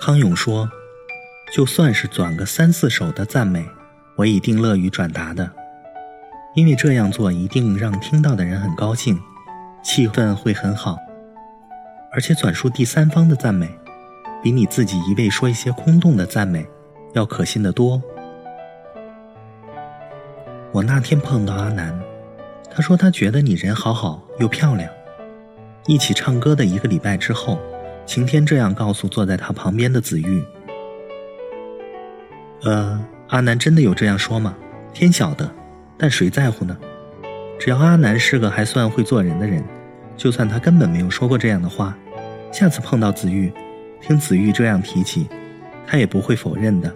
康永说：“就算是转个三四手的赞美，我一定乐于转达的，因为这样做一定让听到的人很高兴，气氛会很好。而且转述第三方的赞美，比你自己一味说一些空洞的赞美要可信得多。”我那天碰到阿南，他说他觉得你人好好又漂亮。一起唱歌的一个礼拜之后，晴天这样告诉坐在他旁边的子玉：“呃，阿南真的有这样说吗？天晓得，但谁在乎呢？只要阿南是个还算会做人的人，就算他根本没有说过这样的话，下次碰到子玉，听子玉这样提起，他也不会否认的，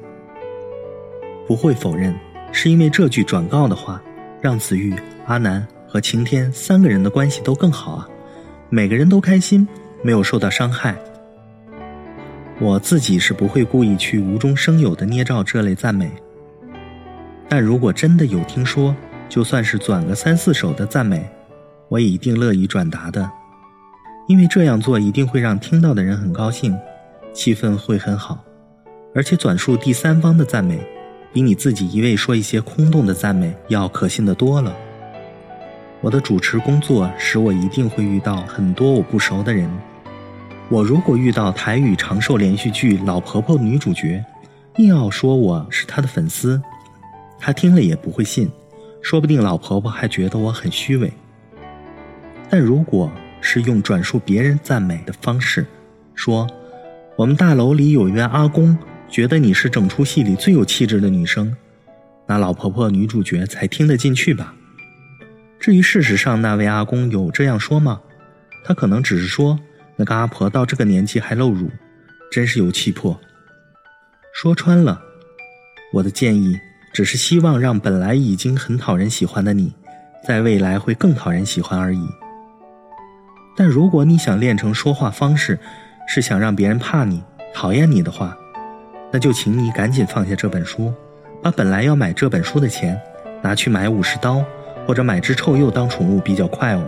不会否认。”是因为这句转告的话，让子玉、阿南和晴天三个人的关系都更好啊，每个人都开心，没有受到伤害。我自己是不会故意去无中生有的捏造这类赞美，但如果真的有听说，就算是转个三四手的赞美，我也一定乐意转达的，因为这样做一定会让听到的人很高兴，气氛会很好，而且转述第三方的赞美。比你自己一味说一些空洞的赞美要可信的多了。我的主持工作使我一定会遇到很多我不熟的人。我如果遇到台语长寿连续剧《老婆婆》女主角，硬要说我是她的粉丝，她听了也不会信，说不定老婆婆还觉得我很虚伪。但如果是用转述别人赞美的方式，说我们大楼里有一位阿公。觉得你是整出戏里最有气质的女生，那老婆婆女主角才听得进去吧？至于事实上那位阿公有这样说吗？他可能只是说那个阿婆到这个年纪还露乳，真是有气魄。说穿了，我的建议只是希望让本来已经很讨人喜欢的你，在未来会更讨人喜欢而已。但如果你想练成说话方式，是想让别人怕你、讨厌你的话，那就请你赶紧放下这本书，把本来要买这本书的钱拿去买武士刀，或者买只臭鼬当宠物比较快哦。